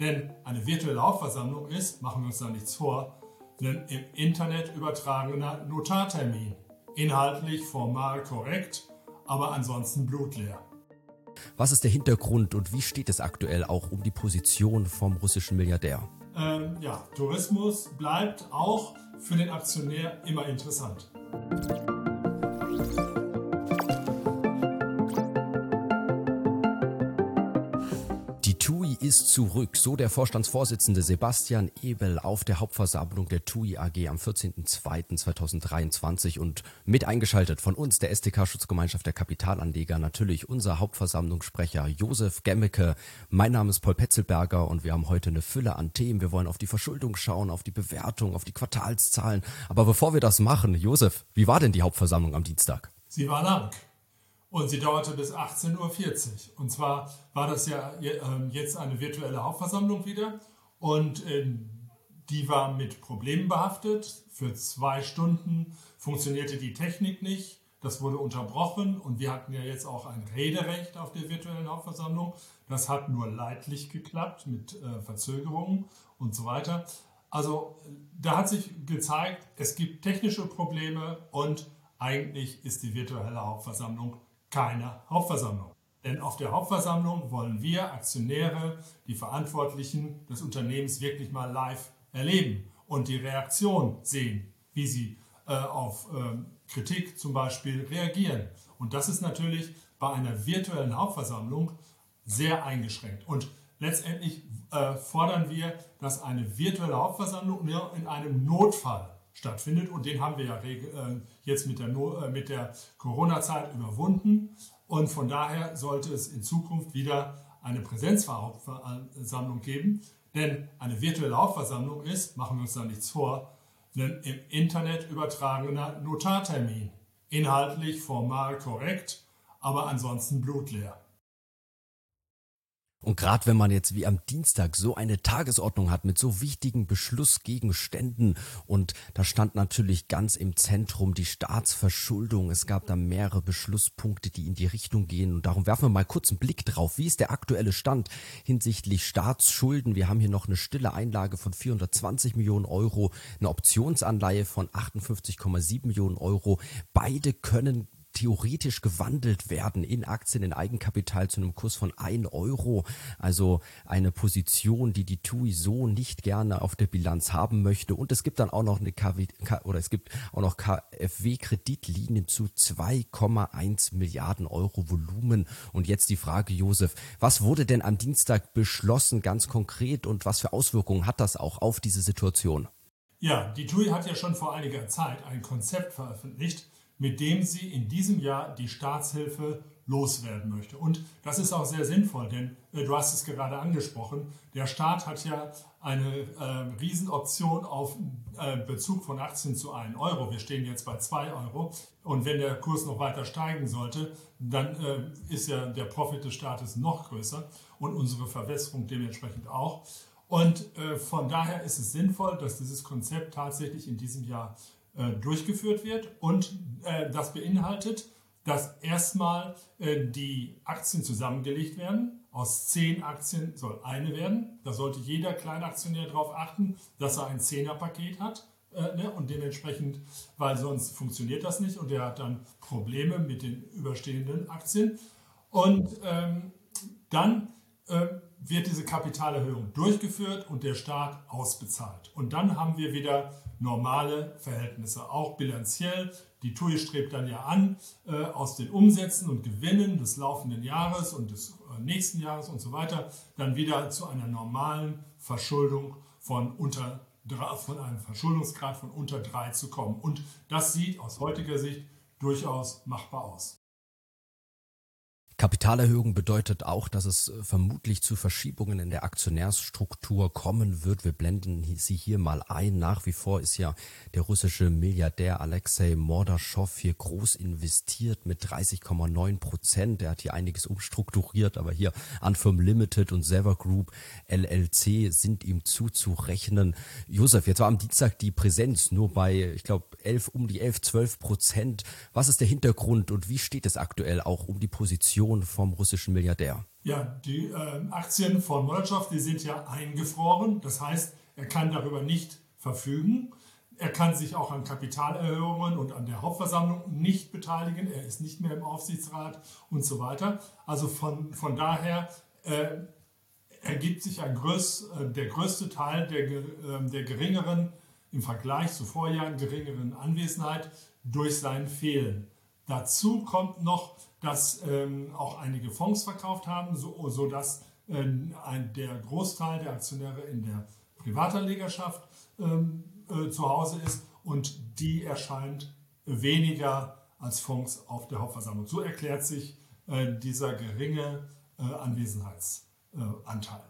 Denn eine virtuelle Hauptversammlung ist, machen wir uns da nichts vor, ein im Internet übertragener Notartermin. Inhaltlich formal korrekt, aber ansonsten blutleer. Was ist der Hintergrund und wie steht es aktuell auch um die Position vom russischen Milliardär? Ähm, ja, Tourismus bleibt auch für den Aktionär immer interessant. Zurück, so der Vorstandsvorsitzende Sebastian Ebel auf der Hauptversammlung der TUI AG am 14.02.2023 und mit eingeschaltet von uns, der STK Schutzgemeinschaft der Kapitalanleger, natürlich unser Hauptversammlungssprecher Josef Gemmeke. Mein Name ist Paul Petzelberger und wir haben heute eine Fülle an Themen. Wir wollen auf die Verschuldung schauen, auf die Bewertung, auf die Quartalszahlen. Aber bevor wir das machen, Josef, wie war denn die Hauptversammlung am Dienstag? Sie war lang. Und sie dauerte bis 18.40 Uhr. Und zwar war das ja ähm, jetzt eine virtuelle Hauptversammlung wieder. Und ähm, die war mit Problemen behaftet. Für zwei Stunden funktionierte die Technik nicht. Das wurde unterbrochen und wir hatten ja jetzt auch ein Rederecht auf der virtuellen Hauptversammlung. Das hat nur leidlich geklappt mit äh, Verzögerungen und so weiter. Also da hat sich gezeigt, es gibt technische Probleme und eigentlich ist die virtuelle Hauptversammlung keine Hauptversammlung. Denn auf der Hauptversammlung wollen wir Aktionäre, die Verantwortlichen des Unternehmens wirklich mal live erleben und die Reaktion sehen, wie sie äh, auf äh, Kritik zum Beispiel reagieren. Und das ist natürlich bei einer virtuellen Hauptversammlung sehr eingeschränkt. Und letztendlich äh, fordern wir, dass eine virtuelle Hauptversammlung in einem Notfall stattfindet. Und den haben wir ja äh, jetzt mit der, äh, mit der Corona-Zeit überwunden. Und von daher sollte es in Zukunft wieder eine Präsenzversammlung geben. Denn eine virtuelle Hauptversammlung ist, machen wir uns da nichts vor, ein im Internet übertragener Notartermin. Inhaltlich formal korrekt, aber ansonsten blutleer. Und gerade wenn man jetzt wie am Dienstag so eine Tagesordnung hat mit so wichtigen Beschlussgegenständen und da stand natürlich ganz im Zentrum die Staatsverschuldung. Es gab da mehrere Beschlusspunkte, die in die Richtung gehen und darum werfen wir mal kurz einen Blick drauf. Wie ist der aktuelle Stand hinsichtlich Staatsschulden? Wir haben hier noch eine stille Einlage von 420 Millionen Euro, eine Optionsanleihe von 58,7 Millionen Euro. Beide können theoretisch gewandelt werden in Aktien, in Eigenkapital zu einem Kurs von 1 Euro. Also eine Position, die die TUI so nicht gerne auf der Bilanz haben möchte. Und es gibt dann auch noch eine KW, oder es gibt auch noch KfW-Kreditlinien zu 2,1 Milliarden Euro Volumen. Und jetzt die Frage, Josef, was wurde denn am Dienstag beschlossen, ganz konkret, und was für Auswirkungen hat das auch auf diese Situation? Ja, die TUI hat ja schon vor einiger Zeit ein Konzept veröffentlicht, mit dem sie in diesem Jahr die Staatshilfe loswerden möchte. Und das ist auch sehr sinnvoll, denn äh, du hast es gerade angesprochen, der Staat hat ja eine äh, Riesenoption auf äh, Bezug von Aktien zu 1 Euro. Wir stehen jetzt bei 2 Euro und wenn der Kurs noch weiter steigen sollte, dann äh, ist ja der Profit des Staates noch größer und unsere Verwässerung dementsprechend auch. Und äh, von daher ist es sinnvoll, dass dieses Konzept tatsächlich in diesem Jahr durchgeführt wird und äh, das beinhaltet, dass erstmal äh, die Aktien zusammengelegt werden. Aus zehn Aktien soll eine werden. Da sollte jeder Kleinaktionär darauf achten, dass er ein Zehnerpaket hat. Ne? Und dementsprechend, weil sonst funktioniert das nicht und er hat dann Probleme mit den überstehenden Aktien. Und ähm, dann äh, wird diese Kapitalerhöhung durchgeführt und der Staat ausbezahlt. Und dann haben wir wieder normale Verhältnisse, auch bilanziell. Die TUI strebt dann ja an, äh, aus den Umsätzen und Gewinnen des laufenden Jahres und des äh, nächsten Jahres und so weiter, dann wieder zu einer normalen Verschuldung von unter von einem Verschuldungsgrad von unter drei zu kommen. Und das sieht aus heutiger Sicht durchaus machbar aus. Kapitalerhöhung bedeutet auch, dass es äh, vermutlich zu Verschiebungen in der Aktionärsstruktur kommen wird. Wir blenden sie hier mal ein. Nach wie vor ist ja der russische Milliardär Alexei Mordaschow hier groß investiert mit 30,9 Prozent. Er hat hier einiges umstrukturiert, aber hier Anfirm Limited und Sever Group LLC sind ihm zuzurechnen. Josef, jetzt war am Dienstag die Präsenz nur bei, ich glaube, 11, um die 11, 12 Prozent. Was ist der Hintergrund und wie steht es aktuell auch um die Position Position vom russischen Milliardär? Ja, die äh, Aktien von Molotow, die sind ja eingefroren. Das heißt, er kann darüber nicht verfügen. Er kann sich auch an Kapitalerhöhungen und an der Hauptversammlung nicht beteiligen. Er ist nicht mehr im Aufsichtsrat und so weiter. Also von, von daher äh, ergibt sich ein größ, äh, der größte Teil der, äh, der geringeren, im Vergleich zu Vorjahren geringeren Anwesenheit durch sein Fehlen. Dazu kommt noch, dass ähm, auch einige Fonds verkauft haben, so, sodass ähm, ein, der Großteil der Aktionäre in der Privatanlegerschaft ähm, äh, zu Hause ist und die erscheint weniger als Fonds auf der Hauptversammlung. So erklärt sich äh, dieser geringe äh, Anwesenheitsanteil.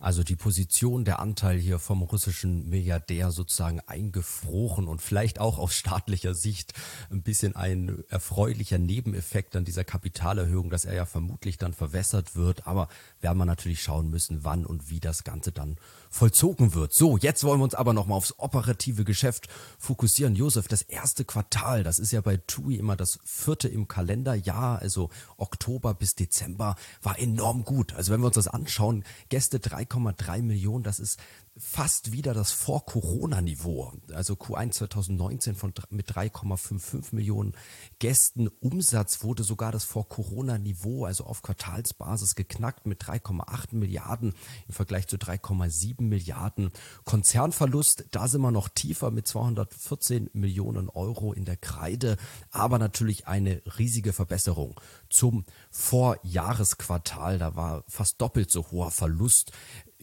Also die Position, der Anteil hier vom russischen Milliardär sozusagen eingefroren und vielleicht auch aus staatlicher Sicht ein bisschen ein erfreulicher Nebeneffekt an dieser Kapitalerhöhung, dass er ja vermutlich dann verwässert wird. Aber werden wir natürlich schauen müssen, wann und wie das Ganze dann vollzogen wird. So, jetzt wollen wir uns aber nochmal aufs operative Geschäft fokussieren. Josef, das erste Quartal, das ist ja bei TUI immer das vierte im Kalenderjahr, also Oktober bis Dezember, war enorm gut. Also wenn wir uns das anschauen, Gäste 3,3 Millionen, das ist fast wieder das Vor-Corona-Niveau. Also Q1 2019 von, mit 3,55 Millionen Gästen. Umsatz wurde sogar das Vor-Corona-Niveau, also auf Quartalsbasis geknackt mit 3,8 Milliarden im Vergleich zu 3,7 Milliarden. Konzernverlust, da sind wir noch tiefer mit 214 Millionen Euro in der Kreide, aber natürlich eine riesige Verbesserung zum Vorjahresquartal. Da war fast doppelt so hoher Verlust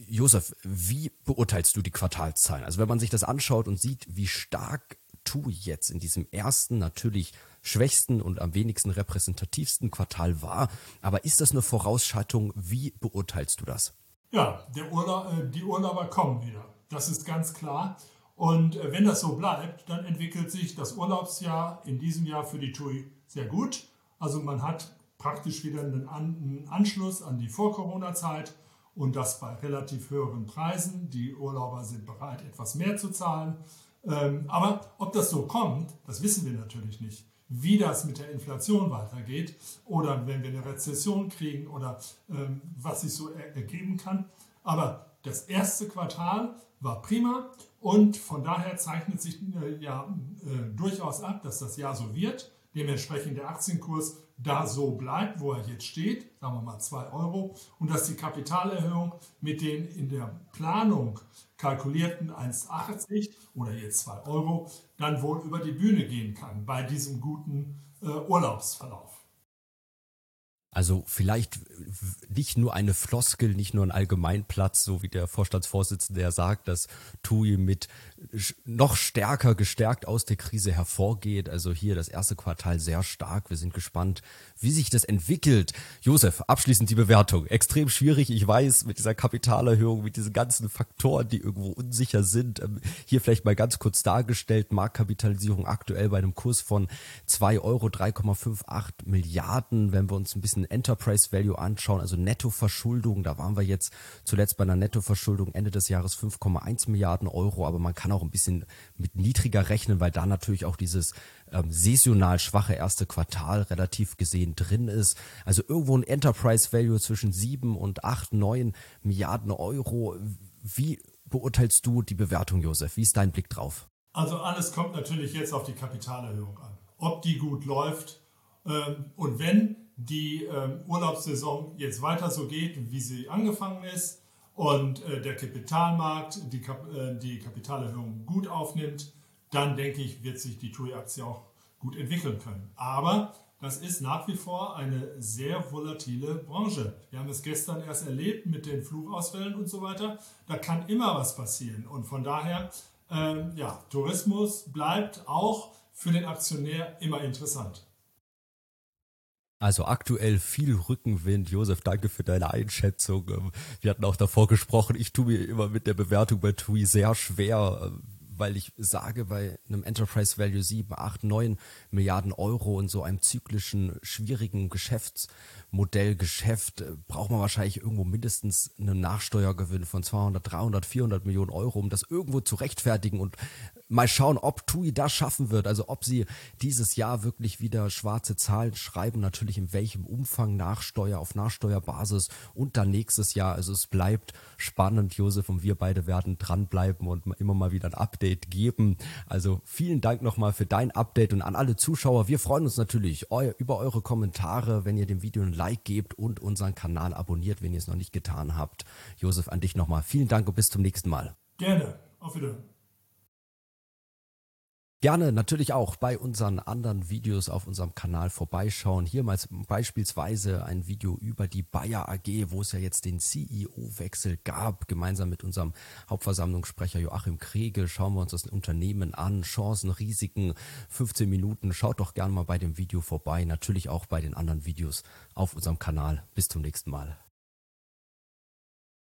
Josef, wie beurteilst du die Quartalszahlen? Also wenn man sich das anschaut und sieht, wie stark TUI jetzt in diesem ersten, natürlich schwächsten und am wenigsten repräsentativsten Quartal war, aber ist das eine Vorausschattung? Wie beurteilst du das? Ja, Urlaub, äh, die Urlauber kommen wieder. Das ist ganz klar. Und äh, wenn das so bleibt, dann entwickelt sich das Urlaubsjahr in diesem Jahr für die TUI sehr gut. Also man hat praktisch wieder einen Anschluss an die Vor-Corona-Zeit und das bei relativ höheren Preisen. Die Urlauber sind bereit, etwas mehr zu zahlen. Ähm, aber ob das so kommt, das wissen wir natürlich nicht. Wie das mit der Inflation weitergeht oder wenn wir eine Rezession kriegen oder ähm, was sich so ergeben kann. Aber das erste Quartal war prima und von daher zeichnet sich äh, ja äh, durchaus ab, dass das Jahr so wird. Dementsprechend der Aktienkurs da so bleibt, wo er jetzt steht, sagen wir mal 2 Euro, und dass die Kapitalerhöhung mit den in der Planung kalkulierten 1,80 oder jetzt 2 Euro dann wohl über die Bühne gehen kann bei diesem guten äh, Urlaubsverlauf. Also vielleicht nicht nur eine Floskel, nicht nur ein Allgemeinplatz, so wie der Vorstandsvorsitzende ja sagt, dass TUI mit noch stärker gestärkt aus der Krise hervorgeht. Also hier das erste Quartal sehr stark. Wir sind gespannt, wie sich das entwickelt. Josef, abschließend die Bewertung. Extrem schwierig, ich weiß, mit dieser Kapitalerhöhung, mit diesen ganzen Faktoren, die irgendwo unsicher sind. Ähm, hier vielleicht mal ganz kurz dargestellt, Marktkapitalisierung aktuell bei einem Kurs von 2 Euro, 3,58 Milliarden. Wenn wir uns ein bisschen Enterprise Value anschauen, also Nettoverschuldung, da waren wir jetzt zuletzt bei einer Nettoverschuldung Ende des Jahres 5,1 Milliarden Euro, aber man kann auch ein bisschen mit niedriger rechnen, weil da natürlich auch dieses ähm, saisonal schwache erste Quartal relativ gesehen drin ist. Also irgendwo ein Enterprise Value zwischen 7 und 8, 9 Milliarden Euro. Wie beurteilst du die Bewertung, Josef? Wie ist dein Blick drauf? Also alles kommt natürlich jetzt auf die Kapitalerhöhung an. Ob die gut läuft ähm, und wenn die ähm, Urlaubssaison jetzt weiter so geht, wie sie angefangen ist und äh, der Kapitalmarkt die, Kap äh, die Kapitalerhöhung gut aufnimmt, dann denke ich, wird sich die TUI-Aktie auch gut entwickeln können. Aber das ist nach wie vor eine sehr volatile Branche. Wir haben es gestern erst erlebt mit den Flugausfällen und so weiter. Da kann immer was passieren. Und von daher, ähm, ja, Tourismus bleibt auch für den Aktionär immer interessant. Also aktuell viel Rückenwind. Josef, danke für deine Einschätzung. Ähm, wir hatten auch davor gesprochen, ich tue mir immer mit der Bewertung bei TUI sehr schwer weil ich sage, bei einem Enterprise Value 7, 8, 9 Milliarden Euro in so einem zyklischen, schwierigen Geschäftsmodell, Geschäft, äh, braucht man wahrscheinlich irgendwo mindestens einen Nachsteuergewinn von 200, 300, 400 Millionen Euro, um das irgendwo zu rechtfertigen und mal schauen, ob TUI das schaffen wird, also ob sie dieses Jahr wirklich wieder schwarze Zahlen schreiben, natürlich in welchem Umfang Nachsteuer auf Nachsteuerbasis und dann nächstes Jahr. Also es bleibt spannend, Josef, und wir beide werden dranbleiben und immer mal wieder ein Update geben. Also vielen Dank nochmal für dein Update und an alle Zuschauer. Wir freuen uns natürlich über eure Kommentare, wenn ihr dem Video ein Like gebt und unseren Kanal abonniert, wenn ihr es noch nicht getan habt. Josef, an dich nochmal. Vielen Dank und bis zum nächsten Mal. Gerne. Auf Wiedersehen. Gerne natürlich auch bei unseren anderen Videos auf unserem Kanal vorbeischauen. Hier mal beispielsweise ein Video über die Bayer AG, wo es ja jetzt den CEO-Wechsel gab. Gemeinsam mit unserem Hauptversammlungssprecher Joachim Kregel schauen wir uns das Unternehmen an. Chancen, Risiken, 15 Minuten. Schaut doch gerne mal bei dem Video vorbei. Natürlich auch bei den anderen Videos auf unserem Kanal. Bis zum nächsten Mal.